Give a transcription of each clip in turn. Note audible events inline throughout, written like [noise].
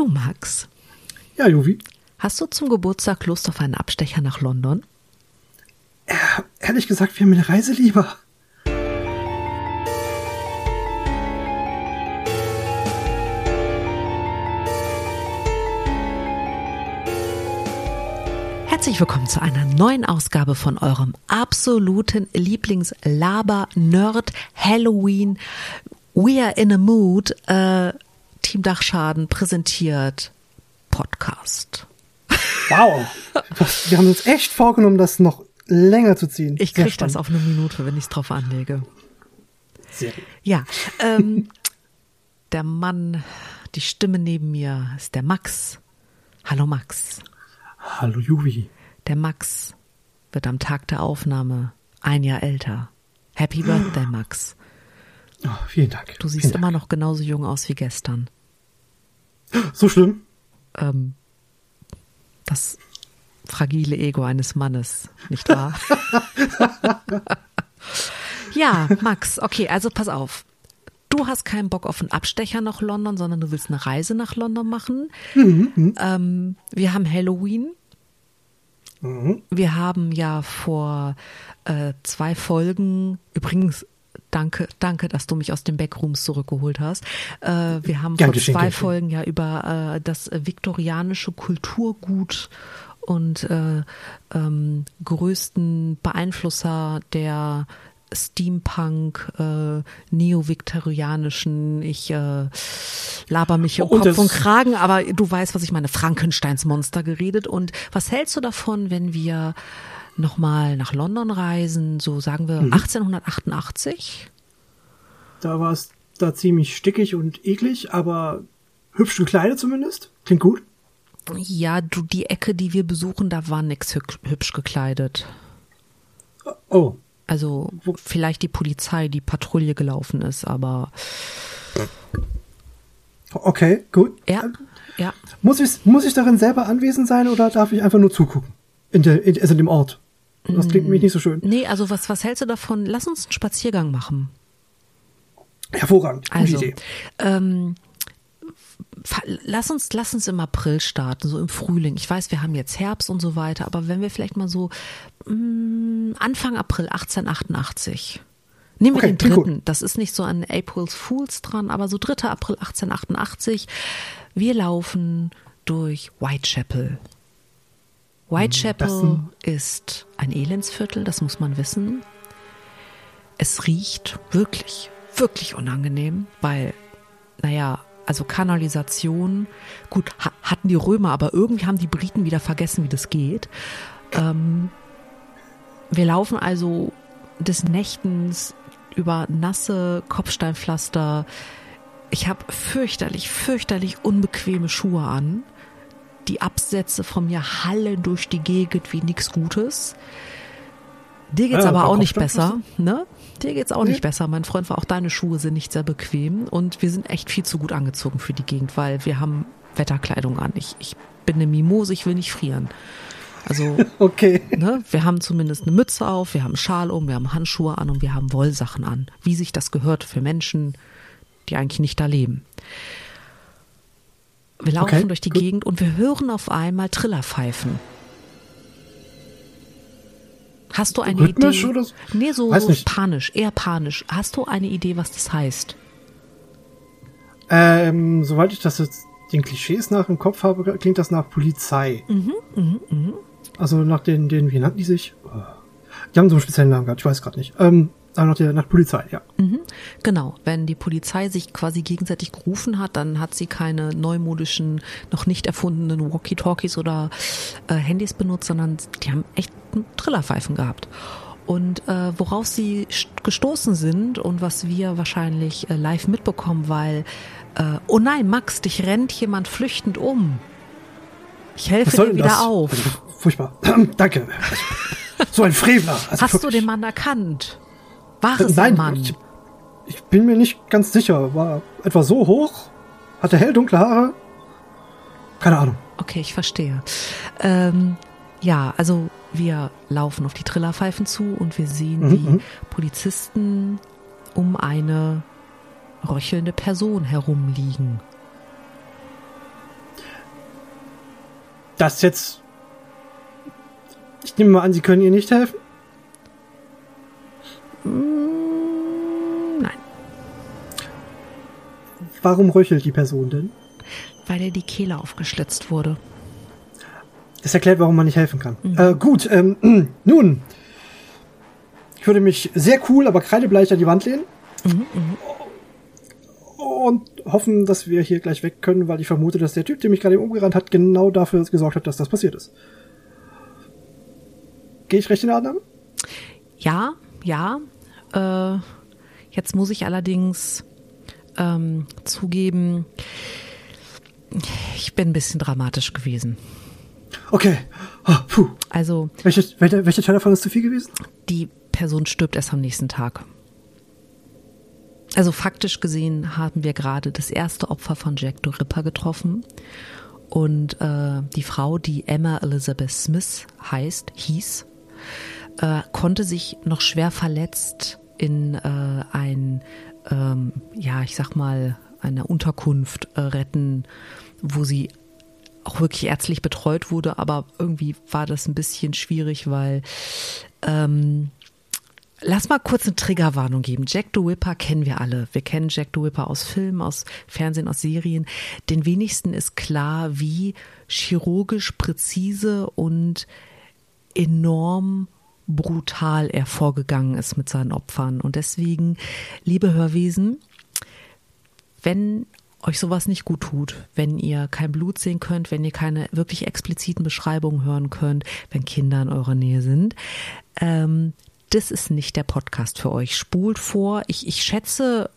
Du, Max, Ja, Juvi. hast du zum Geburtstag Lust auf einen Abstecher nach London? Ehrlich gesagt, wir haben eine Reise lieber. Herzlich willkommen zu einer neuen Ausgabe von eurem absoluten Lieblings-Laber-Nerd Halloween We Are in a Mood äh, Team Dachschaden präsentiert Podcast. Wow. Wir haben uns echt vorgenommen, das noch länger zu ziehen. Ich Sehr krieg das auf eine Minute, wenn ich es drauf anlege. Sehr gut. Ja, ähm, der Mann, die Stimme neben mir ist der Max. Hallo Max. Hallo, Juvi. Der Max wird am Tag der Aufnahme ein Jahr älter. Happy Birthday, Max. Oh, vielen Dank. Du siehst vielen immer noch genauso jung aus wie gestern. So schlimm? Ähm, das fragile Ego eines Mannes, nicht wahr? [laughs] ja, Max, okay, also pass auf. Du hast keinen Bock auf einen Abstecher nach London, sondern du willst eine Reise nach London machen. Ähm, wir haben Halloween. Wir haben ja vor äh, zwei Folgen, übrigens, danke, danke, dass du mich aus den Backrooms zurückgeholt hast. Äh, wir haben Gern vor zwei gern. Folgen ja über äh, das viktorianische Kulturgut und äh, ähm, größten Beeinflusser der Steampunk, äh, neo-viktorianischen, ich äh, laber mich hier um Und Kopf und Kragen, aber du weißt, was ich meine, Frankensteins Monster geredet. Und was hältst du davon, wenn wir nochmal nach London reisen, so sagen wir Mhm. 1888? Da war es da ziemlich stickig und eklig, aber hübsch gekleidet zumindest. Klingt gut. Ja, du, die Ecke, die wir besuchen, da war nix hübsch, gekleidet. Oh, Also Wo- vielleicht die Polizei, die Patrouille gelaufen ist, aber okay, gut. ja, ja. Muss ich, muss ich darin selber anwesend sein oder darf ich einfach nur zugucken? In der, in, also in dem Ort. Das klingt nämlich nicht so schön. Nee, also was, was hältst du davon? Lass uns einen Spaziergang machen. Hervorragend. Gute Also, Idee. ähm, lass uns, lass uns im April starten, so im Frühling. Ich weiß, wir haben jetzt Herbst und so weiter, aber wenn wir vielleicht mal so mh, Anfang April 1888. Nehmen wir Okay, den dritten. Das ist nicht so an April's Fools dran, aber so 3. April 1888. Wir laufen durch Whitechapel. Whitechapel Hm, ist ein Elendsviertel, das muss man wissen. Es riecht wirklich, wirklich unangenehm, weil, naja, also Kanalisation, gut, ha hatten die Römer, aber irgendwie haben die Briten wieder vergessen, wie das geht. Ähm, wir laufen also des Nächtens über nasse Kopfsteinpflaster. Ich habe fürchterlich, fürchterlich unbequeme Schuhe an. Die Absätze von mir hallen durch die Gegend wie nix Gutes. Dir geht's Ja, aber bei auch nicht besser, ne? Dir geht's auch nicht besser. Mein Freund war auch deine Schuhe sind nicht sehr bequem und wir sind echt viel zu gut angezogen für die Gegend, weil wir haben Wetterkleidung an. Ich, ich bin eine Mimose, ich will nicht frieren. Also [laughs] Okay. ne, wir haben zumindest eine Mütze auf, wir haben Schal um, wir haben Handschuhe an und wir haben Wollsachen an, wie sich das gehört für Menschen, die eigentlich nicht da leben. Wir laufen Okay, durch die gut. Gegend und wir hören auf einmal Trillerpfeifen. Hast du eine Rhythmisch Idee? oder so? Nee, so, so panisch, eher panisch. Hast du eine Idee, was das heißt? Ähm, soweit ich das jetzt den Klischees nach im Kopf habe, klingt das nach Polizei. Mhm, Also nach den, den, wie nannten die sich? Oh. Die haben so einen speziellen Namen gehabt, ich weiß gerade nicht. Ähm, aber nach der, nach Polizei, ja. Genau, wenn die Polizei sich quasi gegenseitig gerufen hat, dann hat sie keine neumodischen, noch nicht erfundenen Walkie-Talkies oder äh, Handys benutzt, sondern die haben echt Trillerpfeifen gehabt. Und äh, worauf sie st- gestoßen sind und was wir wahrscheinlich äh, live mitbekommen, weil, äh, oh nein, Max, dich rennt jemand flüchtend um. Ich helfe dir wieder das? auf. Also, Furchtbar. [clears throat] Danke. [laughs] So ein Frevler. Also Hast du den Mann erkannt? War es Nein, ein Mann? ich, ich bin mir nicht ganz sicher. War etwa so hoch? Hatte hell dunkle Haare? Keine Ahnung. Okay, ich verstehe. Ähm, ja, also wir laufen auf die Trillerpfeifen zu und wir sehen, Mhm, wie mhm. Polizisten um eine röchelnde Person herumliegen. das jetzt. Ich nehme mal an, Sie können ihr nicht helfen? Mm, Warum röchelt die Person denn? Weil ihr die Kehle aufgeschlitzt wurde. Das erklärt, warum man nicht helfen kann. Mhm. Äh, gut, ähm, [clears throat] nun. Ich würde mich sehr cool, aber kreidebleich an die Wand lehnen. Mhm, und hoffen, dass wir hier gleich weg können, weil ich vermute, dass der Typ, der mich gerade umgerannt hat, genau dafür gesorgt hat, dass das passiert ist. Gehe ich recht in der Annahme? Ja, ja. Äh, jetzt muss ich allerdings ähm, zugeben, ich bin ein bisschen dramatisch gewesen. Okay. Oh, puh. Also. Welche, welche, welche Teil davon ist zu viel gewesen? Die Person stirbt erst am nächsten Tag. Also faktisch gesehen haben wir gerade das erste Opfer von Jack the Ripper getroffen. Und äh, die Frau, die Emma Elizabeth Smith heißt, hieß, äh, konnte sich noch schwer verletzt in äh, ein, ähm, ja, ich sag mal, eine Unterkunft äh, retten, wo sie auch wirklich ärztlich betreut wurde, aber irgendwie war das ein bisschen schwierig, weil ähm, Lass mal kurz eine Triggerwarnung geben. Jack the Whipper kennen wir alle. Wir kennen Jack the Whipper aus Filmen, aus Fernsehen, aus Serien. Den wenigsten ist klar, wie chirurgisch präzise und enorm brutal er vorgegangen ist mit seinen Opfern. Und deswegen, liebe Hörwesen, wenn euch sowas nicht gut tut, wenn ihr kein Blut sehen könnt, wenn ihr keine wirklich expliziten Beschreibungen hören könnt, wenn Kinder in eurer Nähe sind, ähm, das ist nicht der Podcast für euch. Spult vor. Ich, ich schätze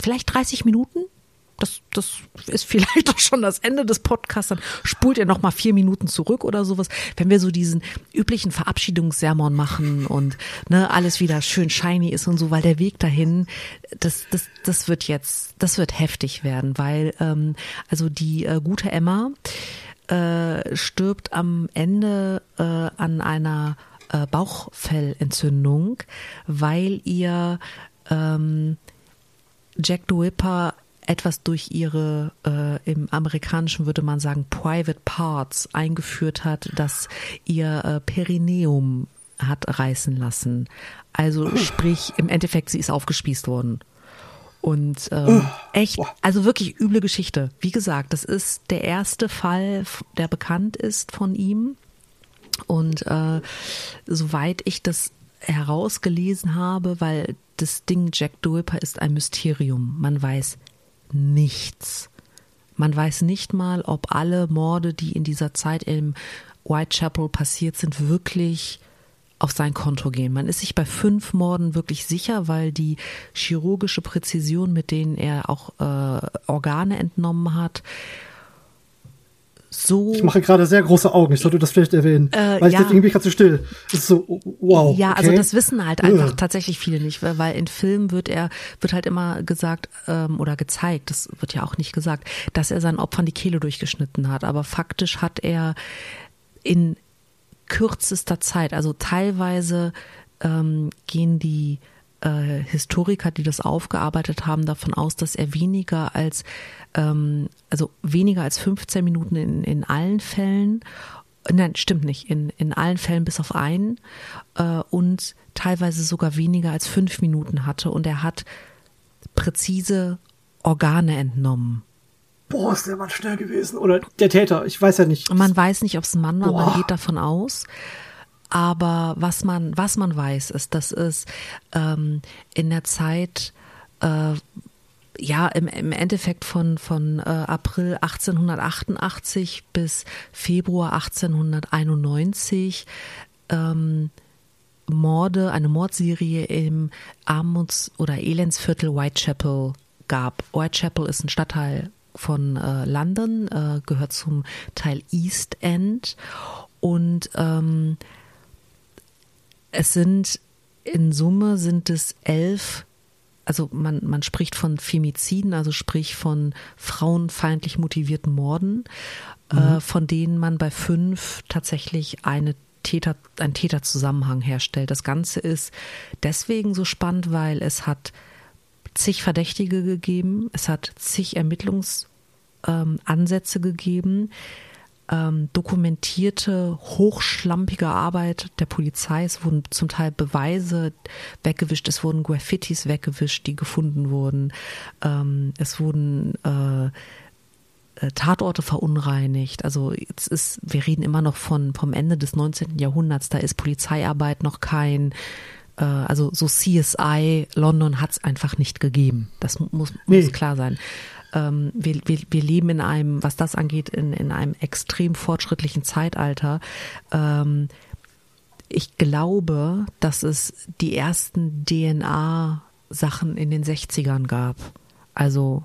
vielleicht 30 Minuten. Das, das ist vielleicht [laughs] auch schon das Ende des Podcasts. Dann spult ihr noch mal vier Minuten zurück oder sowas. Wenn wir so diesen üblichen Verabschiedungssermon machen und ne, alles wieder schön shiny ist und so, weil der Weg dahin, das, das, das wird jetzt, das wird heftig werden, weil ähm, also die äh, gute Emma äh, stirbt am Ende äh, an einer äh, Bauchfellentzündung, weil ihr ähm, Jack the Whipper etwas durch ihre, äh, im amerikanischen würde man sagen, Private Parts eingeführt hat, dass ihr äh, Perineum hat reißen lassen. Also [clears throat] sprich, im Endeffekt, sie ist aufgespießt worden. Und ähm, echt, also wirklich üble Geschichte. Wie gesagt, das ist der erste Fall, der bekannt ist von ihm. Und äh, soweit ich das herausgelesen habe, weil das Ding Jack the ist ein Mysterium. Man weiß nichts. Man weiß nicht mal, ob alle Morde, die in dieser Zeit im Whitechapel passiert sind, wirklich auf sein Konto gehen. Man ist sich bei fünf Morden wirklich sicher, weil die chirurgische Präzision, mit denen er auch äh, Organe entnommen hat, so. Ich mache gerade sehr große Augen. Ich sollte das vielleicht erwähnen. Äh, weil ich ja. bin ich gerade so still. Das ist so, wow. Ja, also okay. also das wissen halt einfach Ugh. tatsächlich viele nicht, weil in Filmen wird er, wird halt immer gesagt ähm, oder gezeigt, das wird ja auch nicht gesagt, dass er seinen Opfern die Kehle durchgeschnitten hat. Aber faktisch hat er in kürzester Zeit, also teilweise ähm, gehen die äh, Historiker, die das aufgearbeitet haben, davon aus, dass er weniger als ähm, also weniger als 15 Minuten in, in allen Fällen, nein, stimmt nicht, in, in allen Fällen bis auf einen äh, und teilweise sogar weniger als fünf Minuten hatte und er hat präzise Organe entnommen. Boah, ist der Mann schnell gewesen. Oder der Täter, ich weiß ja nicht. Man weiß nicht, ob es ein Mann war, Boah. man geht davon aus. Aber was man, was man weiß, ist, dass es ähm, in der Zeit äh, ja, im, im Endeffekt von, von äh, April 1888 bis Februar 1891 ähm, Morde, eine Mordserie im Armuts- oder Elendsviertel Whitechapel gab. Whitechapel ist ein Stadtteil von äh, London, äh, gehört zum Teil East End und ähm, es sind in Summe sind es elf also man, man spricht von Femiziden, also sprich von frauenfeindlich motivierten Morden, äh, mhm. äh, von denen man bei fünf tatsächlich eine Täter, einen Täterzusammenhang herstellt. Das Ganze ist deswegen so spannend, weil es hat zig Verdächtige gegeben, es hat zig Ermittlungsansätze ähm, gegeben, ähm, dokumentierte, hochschlampige Arbeit der Polizei. Es wurden zum Teil Beweise weggewischt, es wurden Graffitis weggewischt, die gefunden wurden. Ähm, es wurden äh, äh Tatorte verunreinigt. Also jetzt ist, wir reden immer noch von vom Ende des 19. Jahrhunderts, da ist Polizeiarbeit noch kein äh, also so CSI London hat es einfach nicht gegeben. Das muss, muss nee. klar sein ähm, wir, wir, wir leben in einem, was das angeht, in, in einem extrem fortschrittlichen Zeitalter. Ähm, ich glaube, dass es die ersten DNA-Sachen in den 60ern gab. Also.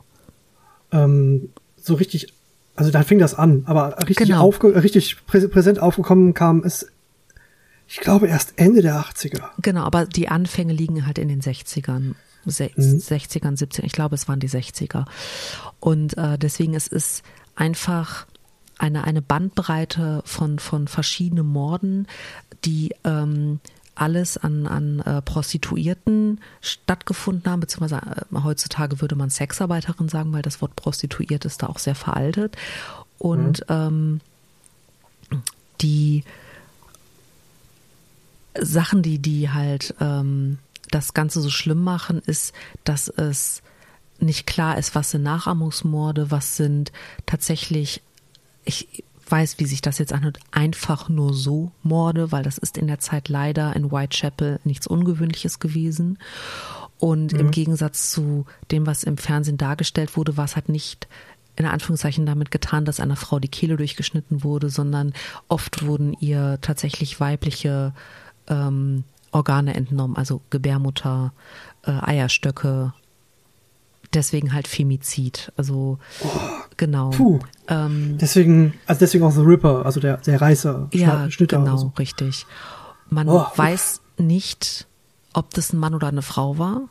Ähm, so richtig, also da fing das an, aber richtig, genau. aufge, richtig präsent aufgekommen kam es, ich glaube, erst Ende der 80er. Genau, aber die Anfänge liegen halt in den 60ern. 60ern, 70ern, ich glaube, es waren die 60er. Und äh, deswegen es ist einfach eine, eine Bandbreite von, von verschiedenen Morden, die ähm, alles an, an äh, Prostituierten stattgefunden haben, beziehungsweise äh, heutzutage würde man Sexarbeiterin sagen, weil das Wort Prostituiert ist da auch sehr veraltet. Und mhm. ähm, die Sachen, die, die halt ähm, das Ganze so schlimm machen, ist, dass es nicht klar ist, was sind Nachahmungsmorde, was sind tatsächlich, ich weiß, wie sich das jetzt anhört, einfach nur so Morde, weil das ist in der Zeit leider in Whitechapel nichts Ungewöhnliches gewesen. Und mhm. im Gegensatz zu dem, was im Fernsehen dargestellt wurde, war es halt nicht in Anführungszeichen damit getan, dass einer Frau die Kehle durchgeschnitten wurde, sondern oft wurden ihr tatsächlich weibliche ähm, Organe entnommen, also Gebärmutter, äh, Eierstöcke. Deswegen halt Femizid. Also oh, genau. Puh. Ähm, deswegen, also deswegen auch The Ripper, also der, der Reißer. Ja, Schnitter genau, so. richtig. Man oh, weiß nicht, ob das ein Mann oder eine Frau war.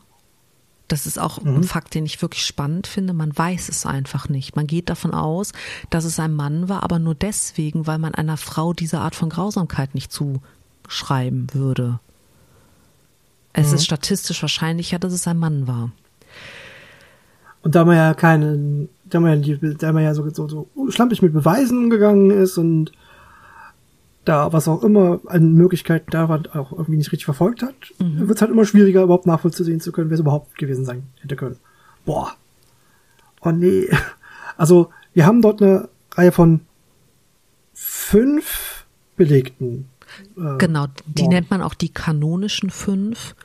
Das ist auch mhm. ein Fakt, den ich wirklich spannend finde. Man weiß es einfach nicht. Man geht davon aus, dass es ein Mann war, aber nur deswegen, weil man einer Frau diese Art von Grausamkeit nicht zuschreiben würde. Es mhm. ist statistisch wahrscheinlicher, dass es ein Mann war. Und da man ja keinen, da man ja, da man ja so, so, so schlampig mit Beweisen umgegangen ist und da was auch immer an Möglichkeiten da war, auch irgendwie nicht richtig verfolgt hat, mhm. wird es halt immer schwieriger, überhaupt nachvollziehen zu können, wer es überhaupt gewesen sein hätte können. Boah. Oh nee. [laughs] Also, wir haben dort eine Reihe von fünf belegten äh, genau, die wow. nennt man auch die kanonischen fünf,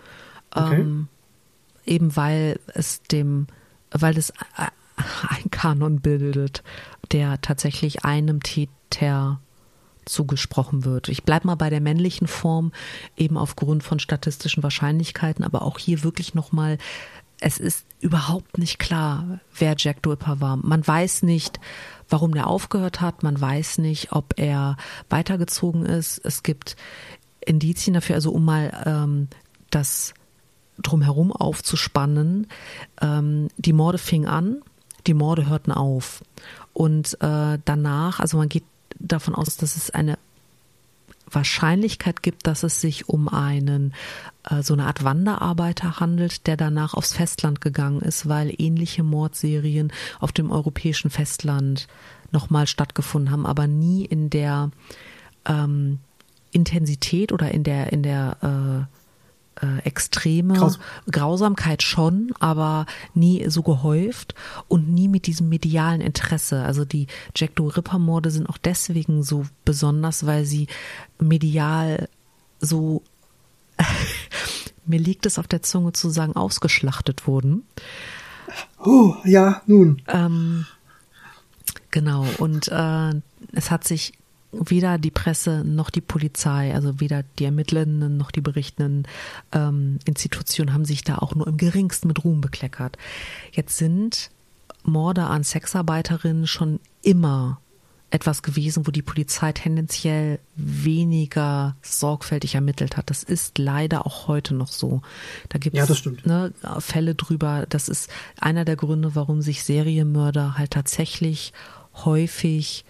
okay. ähm, eben weil es dem, weil es ein Kanon bildet, der tatsächlich einem Täter zugesprochen wird. Ich bleibe mal bei der männlichen Form, eben aufgrund von statistischen Wahrscheinlichkeiten, aber auch hier wirklich nochmal, es ist überhaupt nicht klar, wer Jack Dulper war. Man weiß nicht, warum der aufgehört hat. Man weiß nicht, ob er weitergezogen ist. Es gibt Indizien dafür, also um mal ähm, das drumherum aufzuspannen. Ähm, die Morde fingen an, die Morde hörten auf. Und äh, danach, also man geht davon aus, dass es eine Wahrscheinlichkeit gibt, dass es sich um einen äh, so eine Art Wanderarbeiter handelt, der danach aufs Festland gegangen ist, weil ähnliche Mordserien auf dem europäischen Festland nochmal stattgefunden haben, aber nie in der ähm, Intensität oder in der in der äh, äh, extreme Graus Grausamkeit schon, aber nie so gehäuft und nie mit diesem medialen Interesse. Also die Jack Doe Ripper Morde sind auch deswegen so besonders, weil sie medial so [laughs] mir liegt es auf der Zunge zu sagen, ausgeschlachtet wurden. Oh, ja, nun. Ähm, genau, und äh, es hat sich weder die Presse noch die Polizei, also weder die Ermittlenden noch die berichtenden ähm, Institutionen haben sich da auch nur im geringsten mit Ruhm bekleckert. Jetzt sind Morde an Sexarbeiterinnen schon immer etwas gewesen, wo die Polizei tendenziell weniger sorgfältig ermittelt hat. Das ist leider auch heute noch so. Da gibt es ja, ne, Fälle drüber. Das ist einer der Gründe, warum sich Serienmörder halt tatsächlich häufig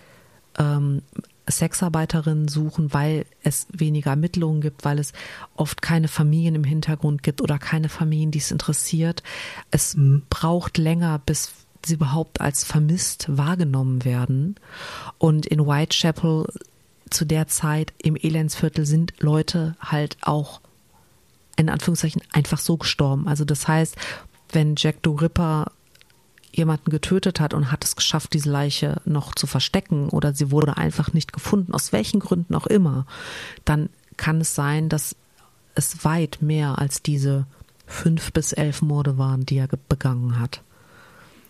ähm, Sexarbeiterinnen suchen, weil es weniger Ermittlungen gibt, weil es oft keine Familien im Hintergrund gibt oder keine Familien, die es interessiert. Es mhm. braucht länger, bis sie überhaupt als vermisst wahrgenommen werden. Und in Whitechapel zu der Zeit im Elendsviertel sind Leute halt auch in Anführungszeichen einfach so gestorben. Also das heißt, wenn Jack the Ripper jemanden getötet hat und hat es geschafft, diese Leiche noch zu verstecken oder sie wurde einfach nicht gefunden, aus welchen Gründen auch immer, dann kann es sein, dass es weit mehr als diese fünf bis elf Morde waren, die er begangen hat.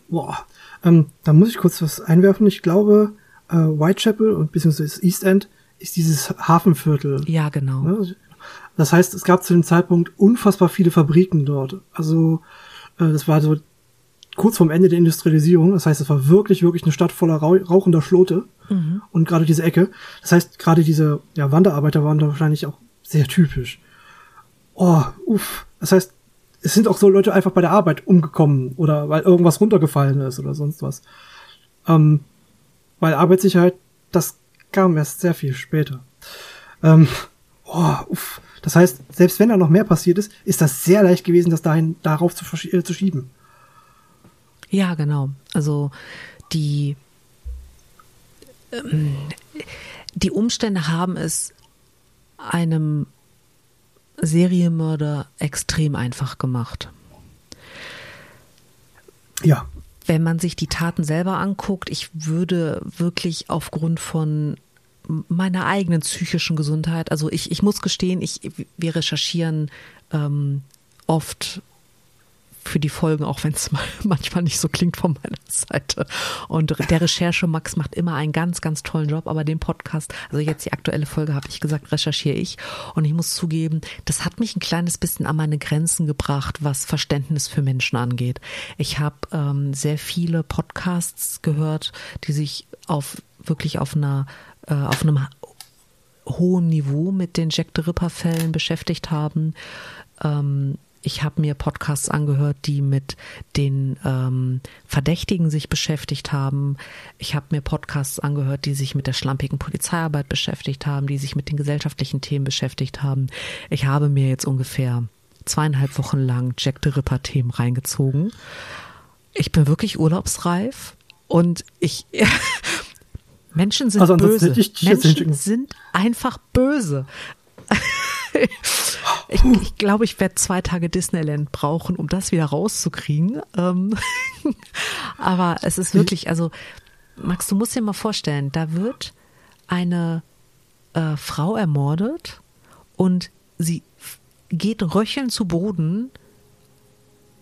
Boah, ähm, da muss ich kurz was einwerfen. Ich glaube, äh, Whitechapel und beziehungsweise East End ist dieses Hafenviertel. Ja, genau. Ne? Das heißt, es gab zu dem Zeitpunkt unfassbar viele Fabriken dort. Also äh, das war so kurz vorm Ende der Industrialisierung. Das heißt, es war wirklich, wirklich eine Stadt voller rauchender Schlote. Mhm. Und gerade diese Ecke. Das heißt, gerade diese ja, Wanderarbeiter waren da wahrscheinlich auch sehr typisch. Oh, uff. Das heißt, es sind auch so Leute einfach bei der Arbeit umgekommen oder weil irgendwas runtergefallen ist oder sonst was. Ähm, weil Arbeitssicherheit, das kam erst sehr viel später. Ähm, oh, uff. Das heißt, selbst wenn da noch mehr passiert ist, ist das sehr leicht gewesen, das dahin darauf zu, äh, zu schieben. Ja, genau. Also die ähm, die Umstände haben es einem Serienmörder extrem einfach gemacht. Ja. Wenn man sich die Taten selber anguckt, ich würde wirklich aufgrund von meiner eigenen psychischen Gesundheit, also ich, ich muss gestehen, ich, wir recherchieren ähm, oft für die Folgen, auch wenn es [laughs] manchmal nicht so klingt von meiner Seite. Und der Recherche Max macht immer einen ganz, ganz tollen Job, aber den Podcast, also jetzt die aktuelle Folge, habe ich gesagt, recherchiere ich. Und ich muss zugeben, das hat mich ein kleines bisschen an meine Grenzen gebracht, was Verständnis für Menschen angeht. Ich habe ähm, sehr viele Podcasts gehört, die sich auf wirklich auf einer äh, auf einem hohen Niveau mit den Jack the Ripper Fällen beschäftigt haben. Ähm, ich habe mir Podcasts angehört, die mit den ähm, Verdächtigen sich beschäftigt haben. Ich habe mir Podcasts angehört, die sich mit der schlampigen Polizeiarbeit beschäftigt haben, die sich mit den gesellschaftlichen Themen beschäftigt haben. Ich habe mir jetzt ungefähr zweieinhalb Wochen lang Jack the Ripper Themen reingezogen. Ich bin wirklich urlaubsreif und ich [laughs] Menschen sind also, böse. Menschen sind einfach böse. [laughs] ich, ich glaube, ich werde zwei Tage Disneyland brauchen, um das wieder rauszukriegen. Ähm, [laughs] aber es ist wirklich, also Max, du musst dir mal vorstellen, da wird eine äh, Frau ermordet und sie geht röchelnd zu Boden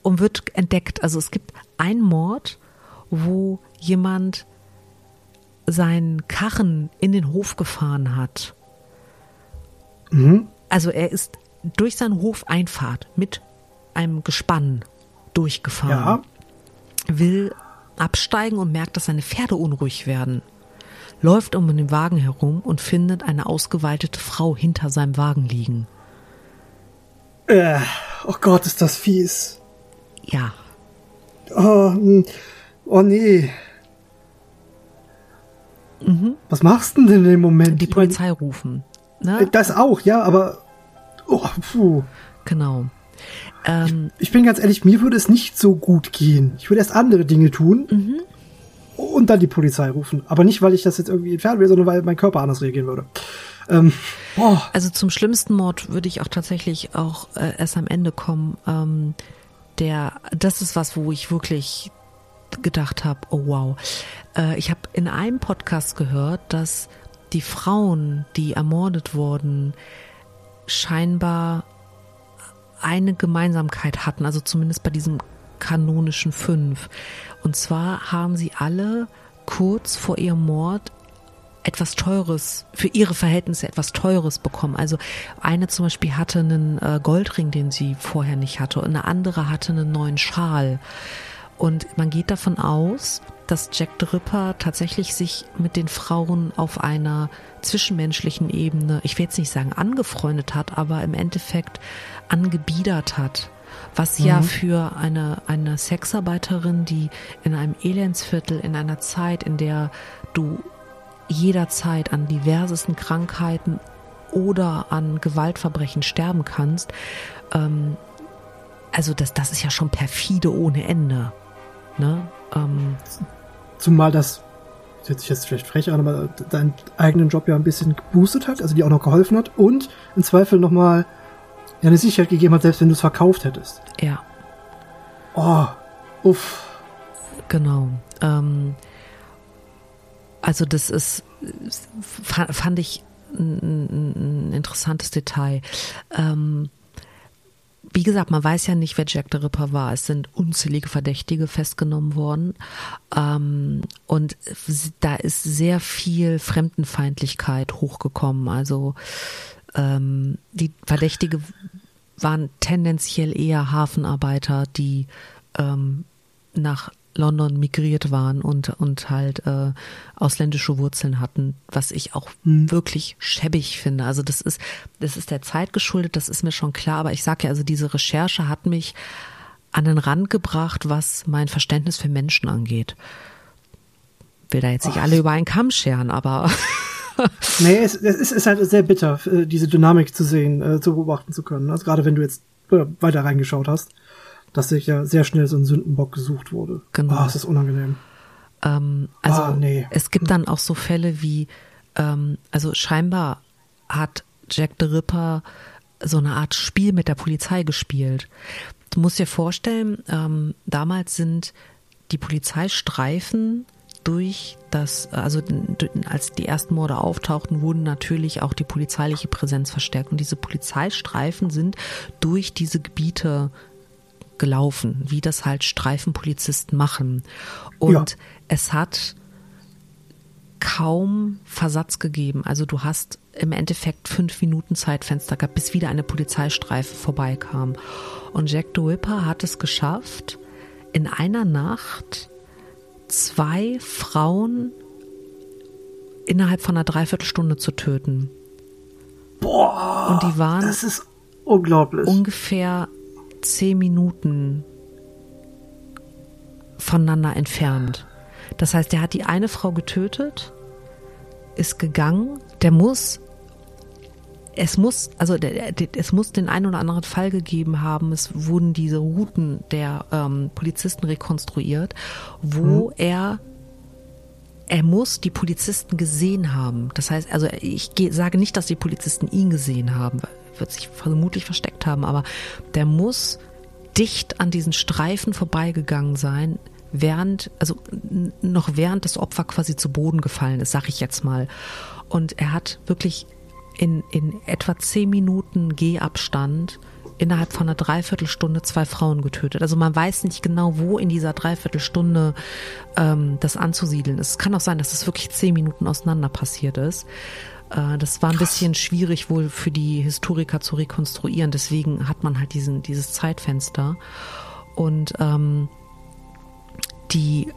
und wird entdeckt. Also es gibt einen Mord, wo jemand seinen Karren in den Hof gefahren hat. Mhm. Also er ist durch seine Hofeinfahrt mit einem Gespann durchgefahren. Ja. Will absteigen und merkt, dass seine Pferde unruhig werden. Läuft um den Wagen herum und findet eine ausgeweitete Frau hinter seinem Wagen liegen. Äh, oh Gott, ist das fies. Ja. Oh, hm. oh nee. Mhm. Was machst du denn in dem Moment? Die Polizei rufen. Ne? Das auch, ja, aber Oh, puh. Genau. Ähm, ich, ich, bin ganz ehrlich, mir würde es nicht so gut gehen. Ich würde erst andere Dinge tun mhm. und dann die Polizei rufen. Aber nicht, weil ich das jetzt irgendwie entfernen will, sondern weil mein Körper anders reagieren würde. Ähm, also zum schlimmsten Mord würde ich auch tatsächlich auch äh, erst am Ende kommen. Ähm, der, das ist was, wo ich wirklich gedacht habe, oh wow. Äh, ich habe in einem Podcast gehört, dass die Frauen, die ermordet wurden, scheinbar eine Gemeinsamkeit hatten, also zumindest bei diesem kanonischen Fünf. Und zwar haben sie alle kurz vor ihrem Mord etwas Teures, für ihre Verhältnisse etwas Teures bekommen. Also eine zum Beispiel hatte einen äh, Goldring, den sie vorher nicht hatte, und eine andere hatte einen neuen Schal. Und man geht davon aus, dass Jack the Ripper tatsächlich sich mit den Frauen auf einer zwischenmenschlichen Ebene, ich will jetzt nicht sagen angefreundet hat, aber im Endeffekt angebiedert hat. Was mhm. ja für eine, eine Sexarbeiterin, die in einem Elendsviertel, in einer Zeit, in der du jederzeit an diversesten Krankheiten oder an Gewaltverbrechen sterben kannst, ähm, also das, das ist ja schon perfide ohne Ende. Ne? Ähm, Zumal das, das hört sich jetzt vielleicht frech an, aber deinen eigenen Job ja ein bisschen geboostet hat, also dir auch noch geholfen hat und im Zweifel nochmal ja, eine Sicherheit gegeben hat, selbst wenn du es verkauft hättest. ja, Oh, uff. genau. Ähm, also das ist, fa- fand ich ein, ein, ein interessantes Detail. Ähm, wie gesagt, man weiß ja nicht, wer Jack the Ripper war. Es sind unzählige Verdächtige festgenommen worden. Ähm, und da ist sehr viel Fremdenfeindlichkeit hochgekommen. Also ähm, die Verdächtige waren tendenziell eher Hafenarbeiter, die ähm, nach London migriert waren und, und halt äh, ausländische Wurzeln hatten, was ich auch wirklich schäbig finde. Also das ist, das ist der Zeit geschuldet, das ist mir schon klar, aber ich sage ja, also diese Recherche hat mich an den Rand gebracht, was mein Verständnis für Menschen angeht. Will da jetzt nicht alle über einen Kamm scheren, aber [laughs] Nee, es, es ist, ist halt sehr bitter, äh, diese Dynamik zu sehen, äh, zu beobachten zu können. Also gerade wenn du jetzt äh, weiter reingeschaut hast, dass sich ja sehr schnell so ein Sündenbock gesucht wurde. Genau. Ah, es ist unangenehm. Ähm, also Ah, nee. es gibt dann auch so Fälle wie, ähm, also scheinbar hat Jack the Ripper so eine Art Spiel mit der Polizei gespielt. Du musst dir vorstellen, ähm, damals sind die Polizeistreifen durch das, also als die ersten Morde auftauchten, wurden natürlich auch die polizeiliche Präsenz verstärkt. Und diese Polizeistreifen sind durch diese Gebiete gelaufen, wie das halt Streifenpolizisten machen. Und Ja. es hat kaum Versatz gegeben. Also du hast im Endeffekt fünf Minuten Zeitfenster gehabt, bis wieder eine Polizeistreife vorbeikam. Und Jack the Ripper hat es geschafft, in einer Nacht zwei Frauen innerhalb von einer Dreiviertelstunde zu töten. Boah, Und die waren das ist unglaublich. ungefähr zehn Minuten voneinander entfernt. Das heißt, der hat die eine Frau getötet, ist gegangen, der muss, es muss, also der, der, es muss den einen oder anderen Fall gegeben haben. Es wurden diese Routen der ähm, Polizisten rekonstruiert, wo er er muss die Polizisten gesehen haben. Das heißt, also ich ge- sage nicht, dass die Polizisten ihn gesehen haben, weil er wird sich vermutlich versteckt haben, aber der muss dicht an diesen Streifen vorbeigegangen sein, während, also noch während das Opfer quasi zu Boden gefallen ist, sag ich jetzt mal. Und er hat wirklich in, in etwa zehn Minuten Gehabstand innerhalb von einer Dreiviertelstunde zwei Frauen getötet. Also man weiß nicht genau, wo in dieser Dreiviertelstunde ähm, das anzusiedeln ist. Es kann auch sein, dass es wirklich zehn Minuten auseinander passiert ist. Äh, das war ein bisschen schwierig wohl für die Historiker zu rekonstruieren. Deswegen hat man halt diesen, dieses Zeitfenster. Und ähm, die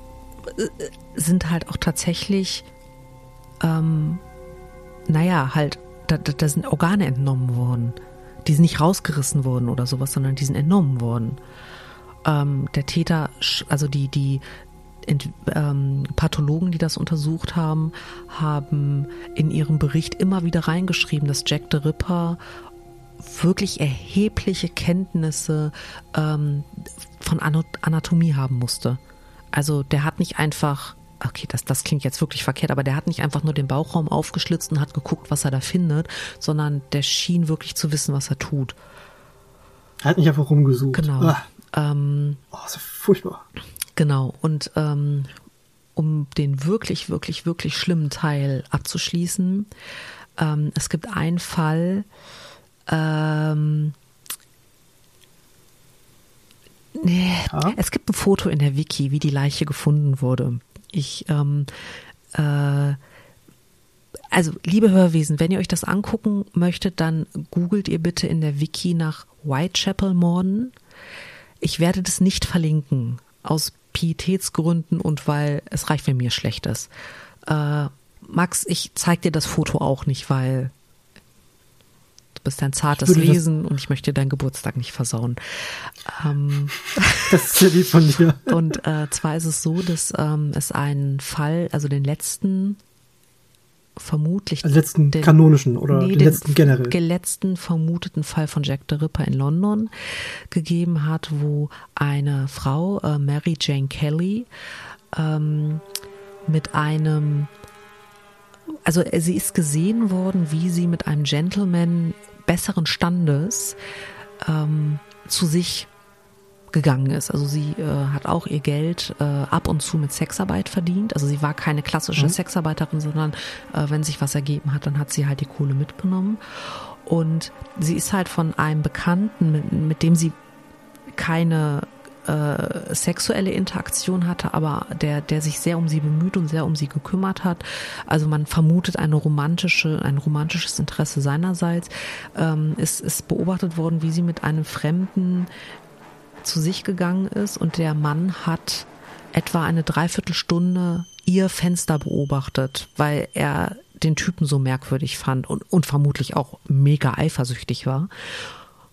äh, sind halt auch tatsächlich, ähm, naja, halt, da, da, sind Organe entnommen worden. Die sind nicht rausgerissen worden oder sowas, sondern die sind entnommen worden. Ähm, der Täter, also die, die ähm, Pathologen, die das untersucht haben, haben in ihrem Bericht immer wieder reingeschrieben, dass Jack the Ripper wirklich erhebliche Kenntnisse ähm, von Anatomie haben musste. Also der hat nicht einfach, okay, das, das klingt jetzt wirklich verkehrt, aber der hat nicht einfach nur den Bauchraum aufgeschlitzt und hat geguckt, was er da findet, sondern der schien wirklich zu wissen, was er tut. Er hat nicht einfach rumgesucht. Genau. Ah, Ähm, oh, ist ja furchtbar. Genau, und ähm, um den wirklich, wirklich, wirklich schlimmen Teil abzuschließen, ähm, es gibt einen Fall, ähm, nee, Ja? es gibt ein Foto in der Wiki, wie die Leiche gefunden wurde. Ich, ähm, äh, also liebe Hörwesen, wenn ihr euch das angucken möchtet, dann googelt ihr bitte in der Wiki nach Whitechapel-Morden. Ich werde das nicht verlinken, aus Pietätsgründen und weil es reicht, wenn mir schlecht ist. Äh, Max, ich zeig dir das Foto auch nicht, weil du bist ein zartes Wesen und ich möchte deinen Geburtstag nicht versauen. Ähm, [laughs] Das ist ja lieb von dir. und äh, zwar ist es so, dass ähm, es einen Fall, also den letzten vermutlich also letzten den, kanonischen oder nee, den, den letzten generell. Den letzten vermuteten Fall von Jack the Ripper in London gegeben hat, wo eine Frau, äh, Mary Jane Kelly, ähm, mit einem, also sie ist gesehen worden, wie sie mit einem Gentleman besseren Standes ähm, zu sich gegangen ist. Also sie äh, hat auch ihr Geld äh, ab und zu mit Sexarbeit verdient. Also sie war keine klassische mhm. Sexarbeiterin, sondern äh, wenn sich was ergeben hat, dann hat sie halt die Kohle mitgenommen. Und sie ist halt von einem Bekannten, mit, mit dem sie keine äh, sexuelle Interaktion hatte, aber der, der sich sehr um sie bemüht und sehr um sie gekümmert hat. Also man vermutet eine romantische, ein romantisches Interesse seinerseits. Ähm, ist, ist beobachtet worden, wie sie mit einem Fremden zu sich gegangen ist und der Mann hat etwa eine Dreiviertelstunde ihr Fenster beobachtet, weil er den Typen so merkwürdig fand und, und vermutlich auch mega eifersüchtig war.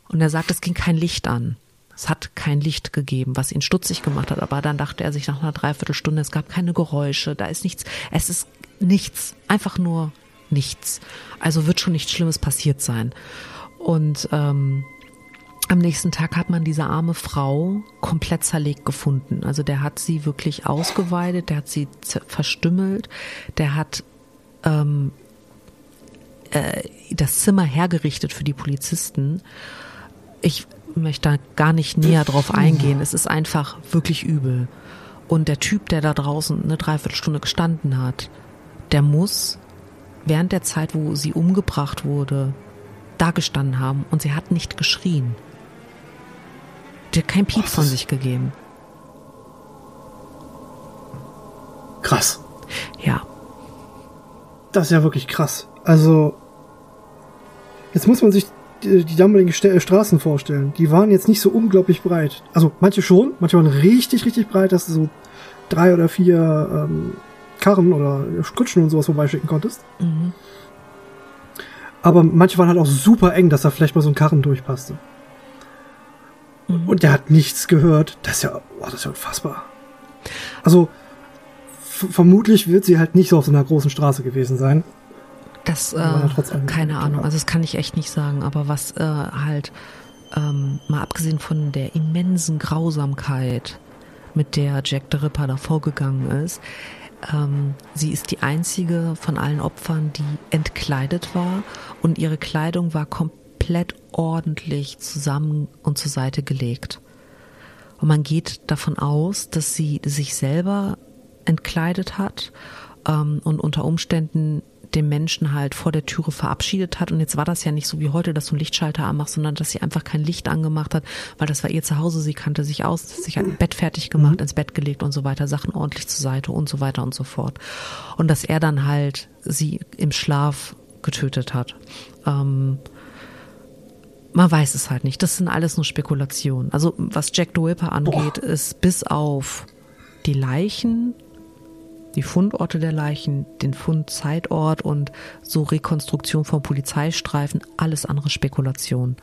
Und er sagt, es ging kein Licht an. Es hat kein Licht gegeben, was ihn stutzig gemacht hat. Aber dann dachte er sich nach einer Dreiviertelstunde, es gab keine Geräusche, da ist nichts, es ist nichts, einfach nur nichts. Also wird schon nichts Schlimmes passiert sein. Und ähm, am nächsten Tag hat man diese arme Frau komplett zerlegt gefunden. Also der hat sie wirklich ausgeweidet, der hat sie verstümmelt, der hat ähm, äh, das Zimmer hergerichtet für die Polizisten. Ich möchte da gar nicht näher drauf eingehen. Es ist einfach wirklich übel. Und der Typ, der da draußen eine Dreiviertelstunde gestanden hat, der muss während der Zeit, wo sie umgebracht wurde, da gestanden haben und sie hat nicht geschrien. Hat kein Piep von sich gegeben. Krass. Ja. Das ist ja wirklich krass. Also, jetzt muss man sich die, die damaligen St Straßen vorstellen. Die waren jetzt nicht so unglaublich breit. Also, manche schon, manche waren richtig, richtig breit, dass du so drei oder vier ähm, Karren oder Kutschen und sowas vorbeischicken konntest. Mhm. Aber manche waren halt auch super eng, dass da vielleicht mal so ein Karren durchpasste. Mhm. Und der hat nichts gehört. Das ist ja, oh, das ist ja unfassbar. Also, vermutlich wird sie halt nicht so auf so einer großen Straße gewesen sein. Das, äh, keine Ahnung, also das kann ich echt nicht sagen, aber was äh, halt, ähm, mal abgesehen von der immensen Grausamkeit, mit der Jack the Ripper da vorgegangen ist, ähm, sie ist die einzige von allen Opfern, die entkleidet war und ihre Kleidung war komplett ordentlich zusammen und zur Seite gelegt. Und man geht davon aus, dass sie sich selber entkleidet hat ähm, und unter Umständen den Menschen halt vor der Türe verabschiedet hat. Und jetzt war das ja nicht so wie heute, dass du einen Lichtschalter anmachst, sondern dass sie einfach kein Licht angemacht hat, weil das war ihr Zuhause. Sie kannte sich aus, sich ein Bett fertig gemacht, mhm. ins Bett gelegt und so weiter, Sachen ordentlich zur Seite und so weiter und so fort. Und dass er dann halt sie im Schlaf getötet hat. Ähm, man weiß es halt nicht. Das sind alles nur Spekulationen. Also was Jack the Ripper angeht, Boah. ist bis auf die Leichen, die Fundorte der Leichen, den Fundzeitort und so Rekonstruktion von Polizeistreifen, alles andere Spekulation.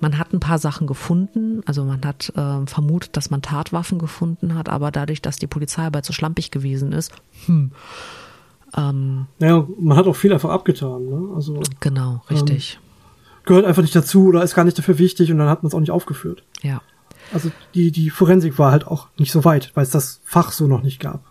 Man hat ein paar Sachen gefunden, also man hat äh, vermutet, dass man Tatwaffen gefunden hat, aber dadurch, dass die Polizeiarbeit so schlampig gewesen ist, hm, ähm, ja, man hat auch viel einfach abgetan, ne? Also genau, richtig. Ähm, gehört einfach nicht dazu oder ist gar nicht dafür wichtig und dann hat man es auch nicht aufgeführt. Ja. Also die, die Forensik war halt auch nicht so weit, weil es das Fach so noch nicht gab.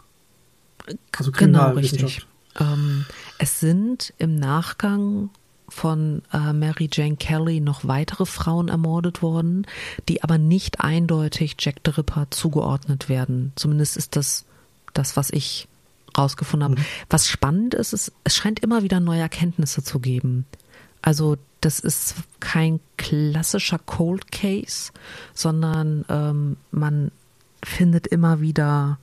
Also genau, richtig. Ähm, es sind im Nachgang von äh, Mary Jane Kelly noch weitere Frauen ermordet worden, die aber nicht eindeutig Jack the Ripper zugeordnet werden. Zumindest ist das das, was ich rausgefunden habe. Mhm. Was spannend ist, ist, es scheint immer wieder neue Erkenntnisse zu geben. Also das ist kein klassischer Cold Case, sondern ähm, man findet immer wieder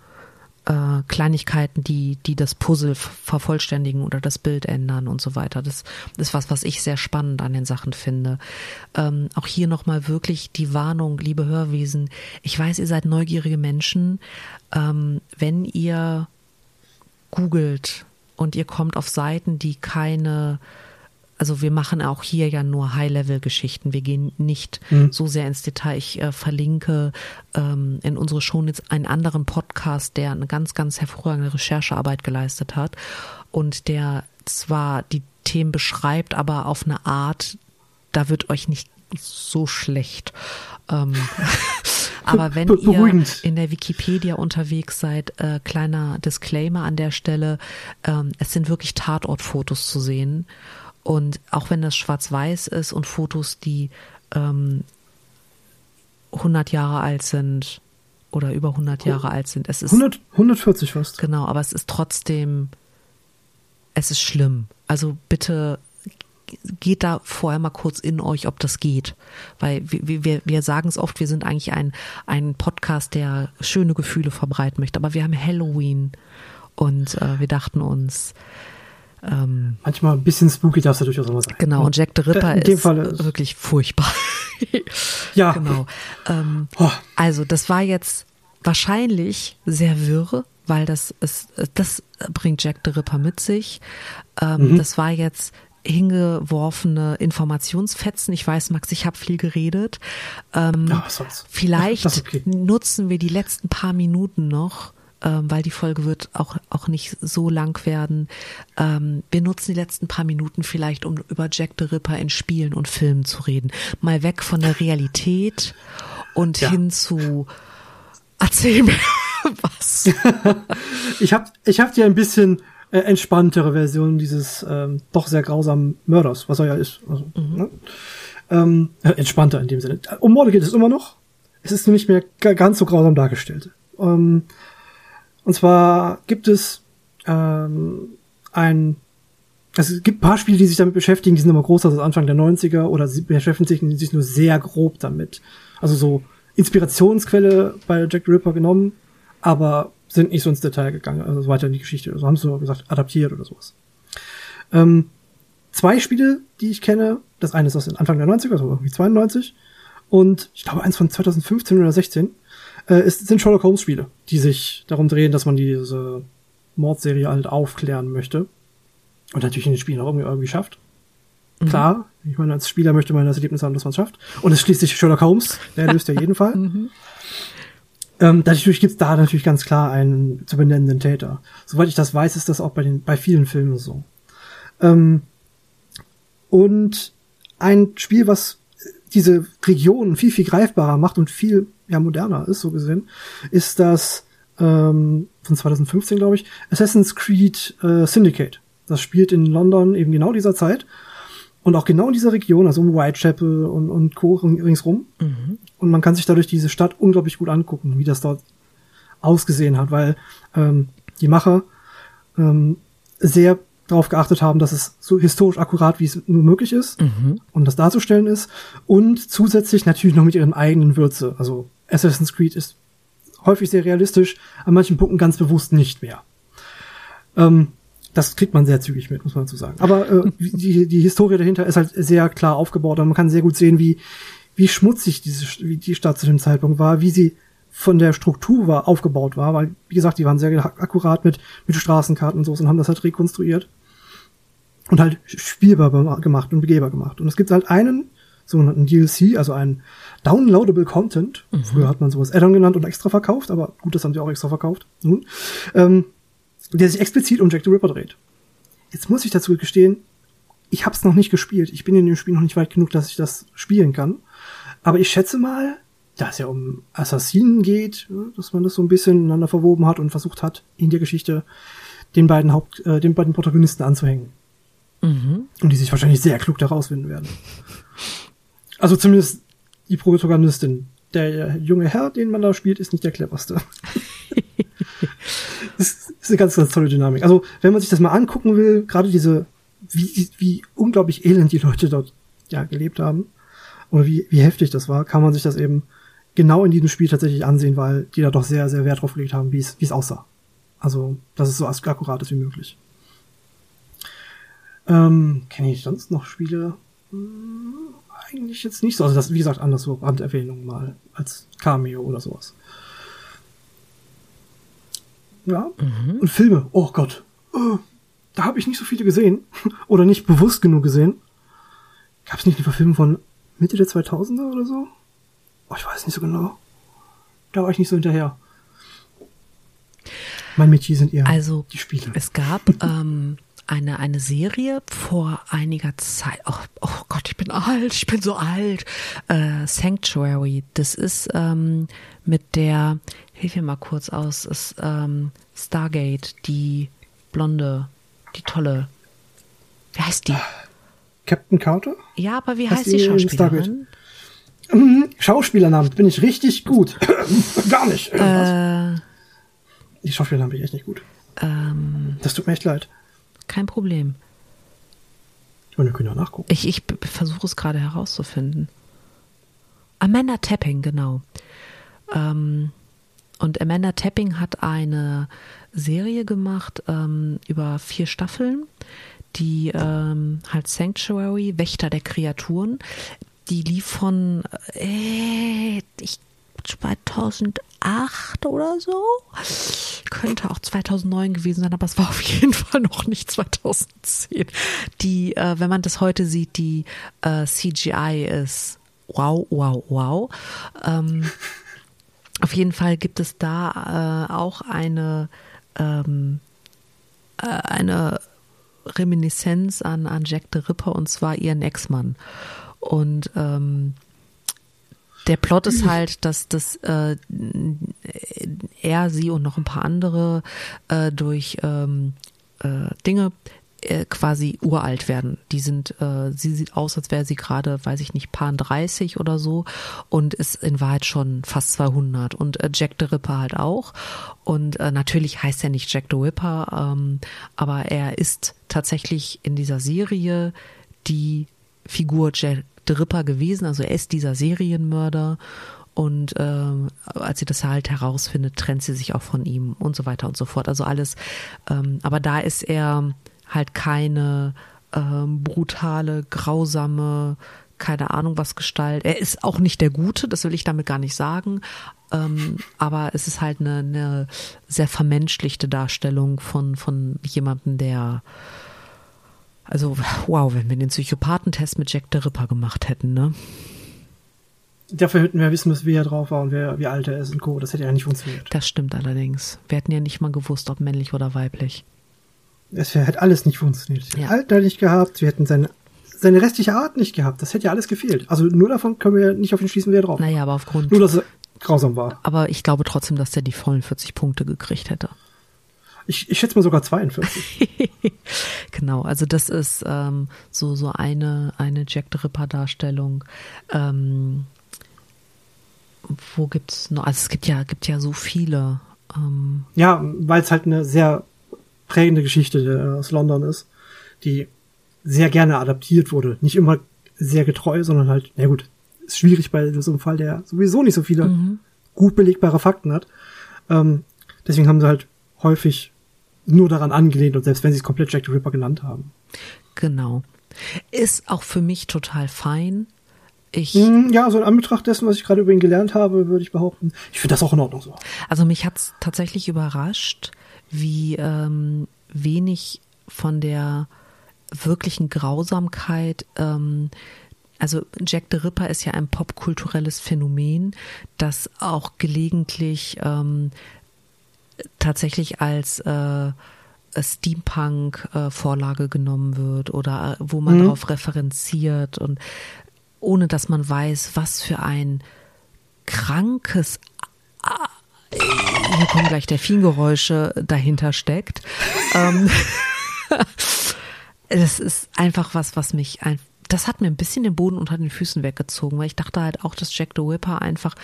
äh, Kleinigkeiten, die, die das Puzzle vervollständigen oder das Bild ändern und so weiter. Das ist was, was ich sehr spannend an den Sachen finde. Ähm, auch hier nochmal wirklich die Warnung, liebe Hörwesen. Ich weiß, ihr seid neugierige Menschen. Ähm, wenn ihr googelt und ihr kommt auf Seiten, die keine also wir machen auch hier ja nur High-Level-Geschichten. Wir gehen nicht mhm. so sehr ins Detail. Ich äh, verlinke ähm, in unsere Shownotes einen anderen Podcast, der eine ganz, ganz hervorragende Recherchearbeit geleistet hat. und der zwar die Themen beschreibt, aber auf eine Art, da wird euch nicht so schlecht. Ähm, [laughs] aber wenn ihr in der Wikipedia unterwegs seid, äh, kleiner Disclaimer an der Stelle, ähm, es sind wirklich Tatortfotos zu sehen. Und auch wenn das schwarz-weiß ist und Fotos, die ähm, 100 Jahre alt sind oder über 100 Jahre alt sind, es ist 100, 140 fast. Genau, aber es ist trotzdem, es ist schlimm. Also bitte geht da vorher mal kurz in euch, ob das geht. Weil wir, wir, wir sagen es oft, wir sind eigentlich ein, ein Podcast, der schöne Gefühle verbreiten möchte. Aber wir haben Halloween und äh, wir dachten uns, ähm, Manchmal ein bisschen spooky darf es ja durchaus immer sein. Genau, und Jack the Ripper in dem ist, ist wirklich furchtbar. [laughs] ja. Genau. Ähm, oh. Also, das war jetzt wahrscheinlich sehr wirr, weil das ist, das bringt Jack the Ripper mit sich. Ähm, mhm. Das war jetzt hingeworfene Informationsfetzen. Ich weiß, Max, ich habe viel geredet. Ähm, ja, vielleicht [laughs] okay. nutzen wir die letzten paar Minuten noch, ähm, weil die Folge wird auch, auch nicht so lang werden. Ähm, wir nutzen die letzten paar Minuten vielleicht, um über Jack the Ripper in Spielen und Filmen zu reden. Mal weg von der Realität und ja. hin zu erzähl mir [laughs] was. [laughs] ich habe ich hab dir ein bisschen äh, entspanntere Version dieses ähm, doch sehr grausamen Mörders, was er ja ist. Also, mhm. ne? ähm, äh, entspannter in dem Sinne. Um Morde geht es immer noch. Es ist nur nicht mehr ganz so grausam dargestellt. Ähm, und zwar gibt es ähm, ein also es gibt paar Spiele, die sich damit beschäftigen, die sind immer größer als Anfang der 90er oder sie beschäftigen sich nur sehr grob damit. Also so Inspirationsquelle bei Jack the Ripper genommen, aber sind nicht so ins Detail gegangen, also weiter in die Geschichte. Also haben sie so gesagt, adaptiert oder sowas. Ähm, zwei Spiele, die ich kenne, das eine ist aus Anfang der 90er, also irgendwie 92, und ich glaube eins von 2015 oder 16, äh, ist, sind Sherlock Holmes Spiele, die sich darum drehen, dass man diese Mordserie halt aufklären möchte. Und natürlich in den Spielen auch irgendwie, irgendwie schafft. Mhm. Klar, ich meine, als Spieler möchte man das Erlebnis haben, dass man es schafft. Und es schließt sich Sherlock Holmes, der löst ja jeden Fall. [laughs] Mhm. Ähm, dadurch gibt es da natürlich ganz klar einen zu benennenden Täter. Soweit ich das weiß, ist das auch bei den bei vielen Filmen so. Ähm, und ein Spiel, was diese Region viel viel greifbarer macht und viel ja moderner ist, so gesehen, ist das ähm, von 2015 glaube ich Assassin's Creed äh, Syndicate. Das spielt in London eben genau dieser Zeit und auch genau in dieser Region, also um Whitechapel und, und Co. ringsrum. Mhm. Und man kann sich dadurch diese Stadt unglaublich gut angucken, wie das dort ausgesehen hat, weil ähm, die Macher ähm, sehr darauf geachtet haben, dass es so historisch akkurat wie es nur möglich ist mhm. und das darzustellen ist und zusätzlich natürlich noch mit ihren eigenen Würze. Also Assassin's Creed ist häufig sehr realistisch, an manchen Punkten ganz bewusst nicht mehr. Ähm, das kriegt man sehr zügig mit, muss man dazu sagen. Aber äh, [laughs] die, die Historie dahinter ist halt sehr klar aufgebaut und man kann sehr gut sehen, wie, wie schmutzig diese, wie die Stadt zu dem Zeitpunkt war, wie sie von der Struktur war, aufgebaut war, weil, wie gesagt, die waren sehr akkurat mit, mit Straßenkarten und so und haben das halt rekonstruiert und halt spielbar gemacht und begehbar gemacht. Und es gibt halt einen sogenannten DLC, also einen Downloadable Content. Mhm. Früher hat man sowas Addon genannt und extra verkauft, aber gut, das haben sie auch extra verkauft. Nun, ähm, der sich explizit um Jack the Ripper dreht. Jetzt muss ich dazu gestehen, ich habe es noch nicht gespielt. Ich bin in dem Spiel noch nicht weit genug, dass ich das spielen kann. Aber ich schätze mal, da es ja um Assassinen geht, dass man das so ein bisschen ineinander verwoben hat und versucht hat, in der Geschichte den beiden Haupt, äh, den beiden Protagonisten anzuhängen. Mhm. Und die sich wahrscheinlich sehr klug da rausfinden werden. [laughs] Also zumindest die Protagonistin. Der junge Herr, den man da spielt, ist nicht der cleverste. [laughs] das ist eine ganz, ganz tolle Dynamik. Also, wenn man sich das mal angucken will, gerade diese, wie, wie unglaublich elend die Leute dort ja gelebt haben, oder wie, wie heftig das war, kann man sich das eben genau in diesem Spiel tatsächlich ansehen, weil die da doch sehr, sehr Wert drauf gelegt haben, wie es, wie es aussah. Also, dass es so akkurat ist wie möglich. Ähm, kenne ich sonst noch Spiele? Hm, eigentlich jetzt nicht so. Also das, wie gesagt, anders so Randerwähnung mal als Cameo oder sowas. Ja. Mhm. Und Filme, oh Gott. Oh, da habe ich nicht so viele gesehen. [laughs] oder nicht bewusst genug gesehen. Gab es nicht eine Verfilmung von Mitte der 2000er oder so? Oh, ich weiß nicht so genau. Da war ich nicht so hinterher. Mein Metier sind eher Also die Spiele. es gab [laughs] ähm, eine, eine Serie vor einiger Zeit. Oh, oh Gott, ich bin alt, ich bin so alt. Äh, Sanctuary. Das ist ähm, mit der, hilf mir mal kurz aus, ist ähm, Stargate, die blonde, die tolle. Wie heißt die? Captain Carter? Ja, aber wie Heißt heißt die die in Schauspielerin? Schauspielernamen bin ich richtig gut. [clears throat] Gar nicht. Äh, Die Schauspielernamen bin ich echt nicht gut. ähm, Das tut mir echt leid. Kein Problem. Und wir können ja nachgucken. Ich, ich versuche es gerade herauszufinden. Amanda Tapping, genau. Ähm, und Amanda Tapping hat eine Serie gemacht ähm, über vier Staffeln, die ähm, halt Sanctuary, Wächter der Kreaturen, die lief von äh, ich, 2008 oder so. Könnte auch 2009 gewesen sein, aber es war auf jeden [laughs] Fall noch nicht 2010. Die, äh, wenn man das heute sieht, die äh, CGI ist wow, wow, wow. Ähm, auf jeden Fall gibt es da äh, auch eine, ähm, äh, eine Reminiszenz an, an Jack the Ripper und zwar ihren Ex-Mann. Und ähm, der Plot ist halt, dass das äh, er, sie und noch ein paar andere äh, durch ähm, äh, Dinge äh, quasi uralt werden. Die sind, äh, sie sieht aus, als wäre sie gerade, weiß ich nicht, paar 30 oder so und ist in Wahrheit schon fast 200 und äh, Jack the Ripper halt auch. Und äh, natürlich heißt er nicht Jack the Ripper, ähm, aber er ist tatsächlich in dieser Serie die Figur Jack the Ripper gewesen, also er ist dieser Serienmörder und ähm, als sie das halt herausfindet, trennt sie sich auch von ihm und so weiter und so fort. Also alles, ähm, aber da ist er halt keine ähm, brutale, grausame, keine Ahnung was Gestalt. Er ist auch nicht der Gute, das will ich damit gar nicht sagen. Ähm, aber es ist halt eine, eine sehr vermenschlichte Darstellung von, von jemandem, der also, wow, wenn wir den Psychopathentest mit Jack the Ripper gemacht hätten, ne? Dafür hätten wir wissen müssen, wie er drauf war und wer, wie alt er ist und Co. Das hätte ja nicht funktioniert. Das stimmt allerdings. Wir hätten ja nicht mal gewusst, ob männlich oder weiblich. Es hätte alles nicht funktioniert. Sie Ja. hätten Alter nicht gehabt, wir hätten seine, seine restliche Art nicht gehabt. Das hätte ja alles gefehlt. Also nur davon können wir nicht auf ihn schließen, wer drauf war. Naja, aber aufgrund. Nur, dass er grausam war. Aber ich glaube trotzdem, dass der die vollen 40 Punkte gekriegt hätte. Ich, ich schätze mal sogar 42. [laughs] Genau, also das ist ähm, so, so eine, eine Jack the Ripper-Darstellung. Ähm, wo gibt's noch? Also es gibt ja, gibt ja so viele. Ähm, ja, weil es halt eine sehr prägende Geschichte äh, aus London ist, die sehr gerne adaptiert wurde. Nicht immer sehr getreu, sondern halt, na gut, ist schwierig bei so einem Fall, der sowieso nicht so viele gut belegbare Fakten hat. Ähm, deswegen haben sie halt häufig nur daran angelehnt und selbst wenn sie es komplett Jack the Ripper genannt haben. genau. Ist auch für mich total fein. Ich, Hm, Ja, also in Anbetracht dessen, was ich gerade über ihn gelernt habe, würde ich behaupten, ich finde das auch in Ordnung so. Also mich hat's tatsächlich überrascht, wie ähm, wenig von der wirklichen Grausamkeit, ähm, also Jack the Ripper ist ja ein popkulturelles Phänomen, das auch gelegentlich ähm, tatsächlich als äh, Steampunk-Vorlage genommen wird oder äh, wo man darauf referenziert und ohne dass man weiß, was für ein krankes hier kommen gleich Delfingeräusche dahinter steckt. ähm, [laughs] das ist einfach was, was mich das hat mir ein bisschen den Boden unter den Füßen weggezogen, weil ich dachte halt auch, dass Jack the Ripper einfach,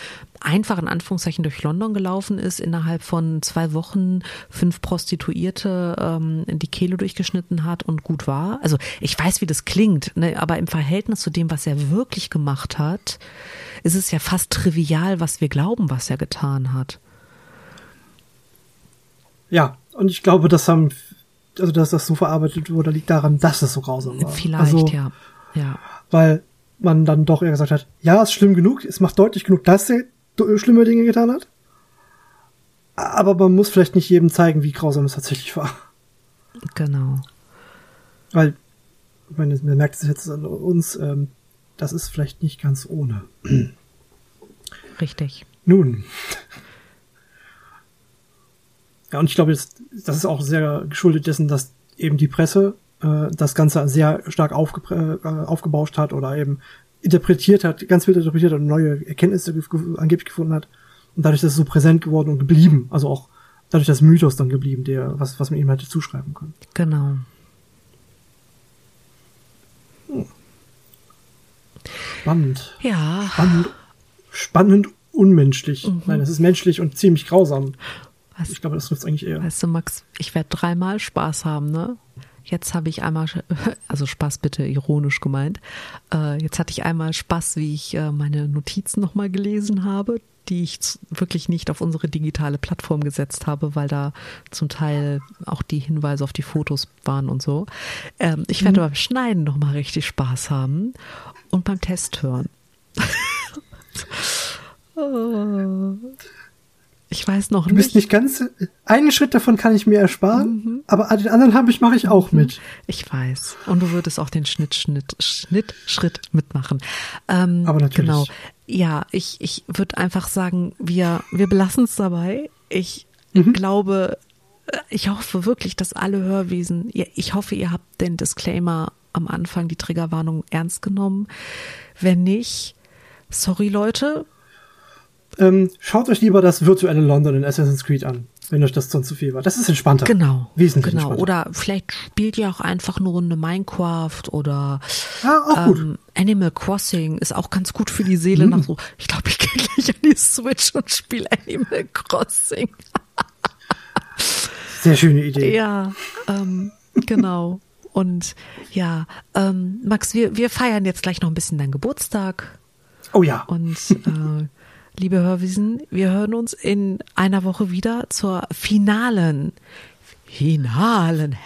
einfach in Anführungszeichen durch London gelaufen ist, innerhalb von zwei Wochen fünf Prostituierte ähm, die Kehle durchgeschnitten hat und gut war. Also ich weiß, wie das klingt, ne, aber im Verhältnis zu dem, was er wirklich gemacht hat, ist es ja fast trivial, was wir glauben, was er getan hat. Ja, und ich glaube, das haben, also dass das so verarbeitet wurde, liegt daran, dass es so grausam war. Vielleicht, also, ja. Ja. Weil man dann doch eher gesagt hat, ja, ist schlimm genug, es macht deutlich genug, dass er do- schlimme Dinge getan hat. Aber man muss vielleicht nicht jedem zeigen, wie grausam es tatsächlich war. Genau. Weil, ich meine, man merkt es jetzt an uns, ähm, das ist vielleicht nicht ganz ohne. Richtig. Nun. Ja, und ich glaube, das, das ist auch sehr geschuldet dessen, dass eben die Presse äh, das Ganze sehr stark aufge äh, aufgebauscht hat oder eben interpretiert hat, ganz wild interpretiert hat und neue Erkenntnisse ge angeblich gefunden hat. Und dadurch ist es so präsent geworden und geblieben. Also auch dadurch das Mythos dann geblieben, der, was, was man ihm hätte zuschreiben können. Genau. Spannend. Ja. Spannend, spannend unmenschlich. Mhm. Nein, es ist menschlich und ziemlich grausam. Was, ich glaube, das trifft es eigentlich eher. Weißt du, Max, ich werde dreimal Spaß haben, ne? Jetzt habe ich einmal, [laughs] also Spaß bitte ironisch gemeint. Äh, jetzt hatte ich einmal Spaß, wie ich äh, meine Notizen nochmal gelesen habe, die ich wirklich nicht auf unsere digitale Plattform gesetzt habe, weil da zum Teil auch die Hinweise auf die Fotos waren und so. Ähm, ich werde mhm. beim Schneiden nochmal richtig Spaß haben und beim Test hören. [laughs] oh. Ich weiß noch nicht. Du bist nicht ganz. Einen Schritt davon kann ich mir ersparen, mhm. aber den anderen habe ich mache ich auch mit. Ich weiß. Und du würdest auch den Schnitt, Schnitt, Schnitt, Schritt mitmachen. Ähm, aber natürlich. Genau. Ja, ich, ich würde einfach sagen, wir, wir belassen es dabei. Ich mhm. glaube, äh, ich hoffe wirklich, dass alle Hörwesen, ich hoffe, ihr habt den Disclaimer am Anfang, die Triggerwarnung ernst genommen. Wenn nicht, sorry Leute, ähm, schaut euch lieber das virtuelle London in Assassin's Creed an, wenn euch das sonst zu viel war. Das ist entspannter. Genau. Wesentlich genau. entspannter. Oder vielleicht spielt ihr auch einfach eine Runde Minecraft oder ah, ähm, Animal Crossing ist auch ganz gut für die Seele hm. nach so. Ich glaube, ich gehe gleich an die Switch und spiele Animal Crossing. [laughs] Sehr schöne Idee. Ja, ähm, genau. Und ja, ähm, Max, wir, wir feiern jetzt gleich noch ein bisschen deinen Geburtstag. Oh ja. Und äh, liebe Hörwiesen, wir hören uns in einer Woche wieder zur finalen, finalen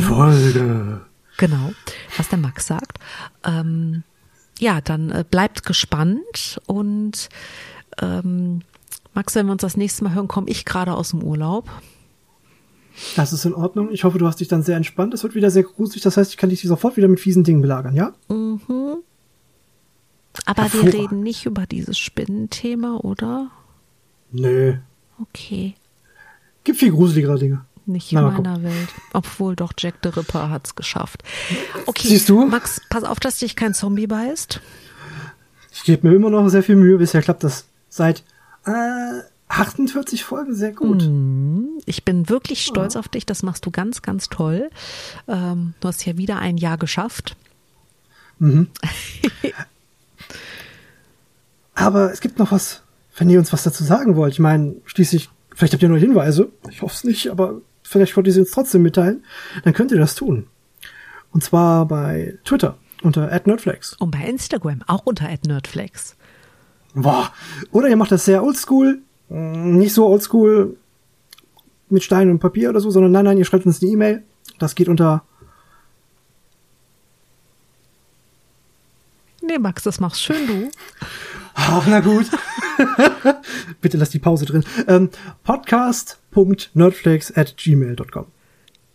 Folge. Genau, was der Max sagt. Ähm, ja, dann äh, bleibt gespannt und ähm, Max, wenn wir uns das nächste Mal hören, komme ich gerade aus dem Urlaub. Das ist in Ordnung. Ich hoffe, du hast dich dann sehr entspannt. Es wird wieder sehr gruselig. Das heißt, ich kann dich sofort wieder mit fiesen Dingen belagern, ja? Mhm. Aber wir reden nicht über dieses Spinnenthema, oder? Nö. Okay. Gibt viel gruseligere Dinge. Nicht in meiner gucken. Welt. Obwohl doch Jack the Ripper hat's geschafft. Okay, Siehst du? Max, pass auf, dass dich kein Zombie beißt. Ich gebe mir immer noch sehr viel Mühe. Bisher klappt das seit äh, 48 Folgen sehr gut. Mhm. Ich bin wirklich stolz oh. auf dich. Das machst du ganz, ganz toll. Ähm, du hast ja wieder ein Jahr geschafft. Mhm. [laughs] Aber es gibt noch was, wenn ihr uns was dazu sagen wollt. Ich meine, schließlich, vielleicht habt ihr neue Hinweise. Ich hoffe es nicht, aber vielleicht wollt ihr sie uns trotzdem mitteilen. Dann könnt ihr das tun. Und zwar bei Twitter unter @nerdflex. Und bei Instagram auch unter @nerdflex. Boah. Oder ihr macht das sehr oldschool, nicht so oldschool mit Stein und Papier oder so, sondern nein, nein, ihr schreibt uns eine E-Mail. Das geht unter Nee, Max, das machst schön du. [laughs] Ach, na gut. [laughs] Bitte lass die Pause drin. Ähm, podcast.nerdflakes at gmail.com.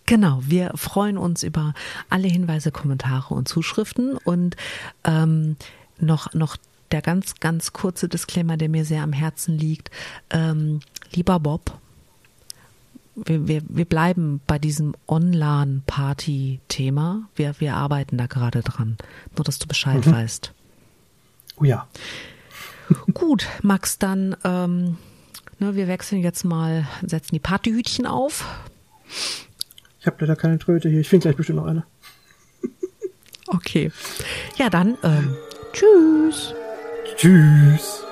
Genau, wir freuen uns über alle Hinweise, Kommentare und Zuschriften und ähm, noch, noch der ganz, ganz kurze Disclaimer, der mir sehr am Herzen liegt. Ähm, lieber Bob, wir, wir, wir bleiben bei diesem Online-Party-Thema. Wir, wir arbeiten da gerade dran. Nur, dass du Bescheid mhm. weißt. Oh ja. Gut, Max, dann ähm, ne, wir wechseln jetzt mal, setzen die Partyhütchen auf. Ich habe leider keine Tröte hier. Ich finde gleich bestimmt noch eine. okay. Ja, dann ähm, tschüss. Tschüss.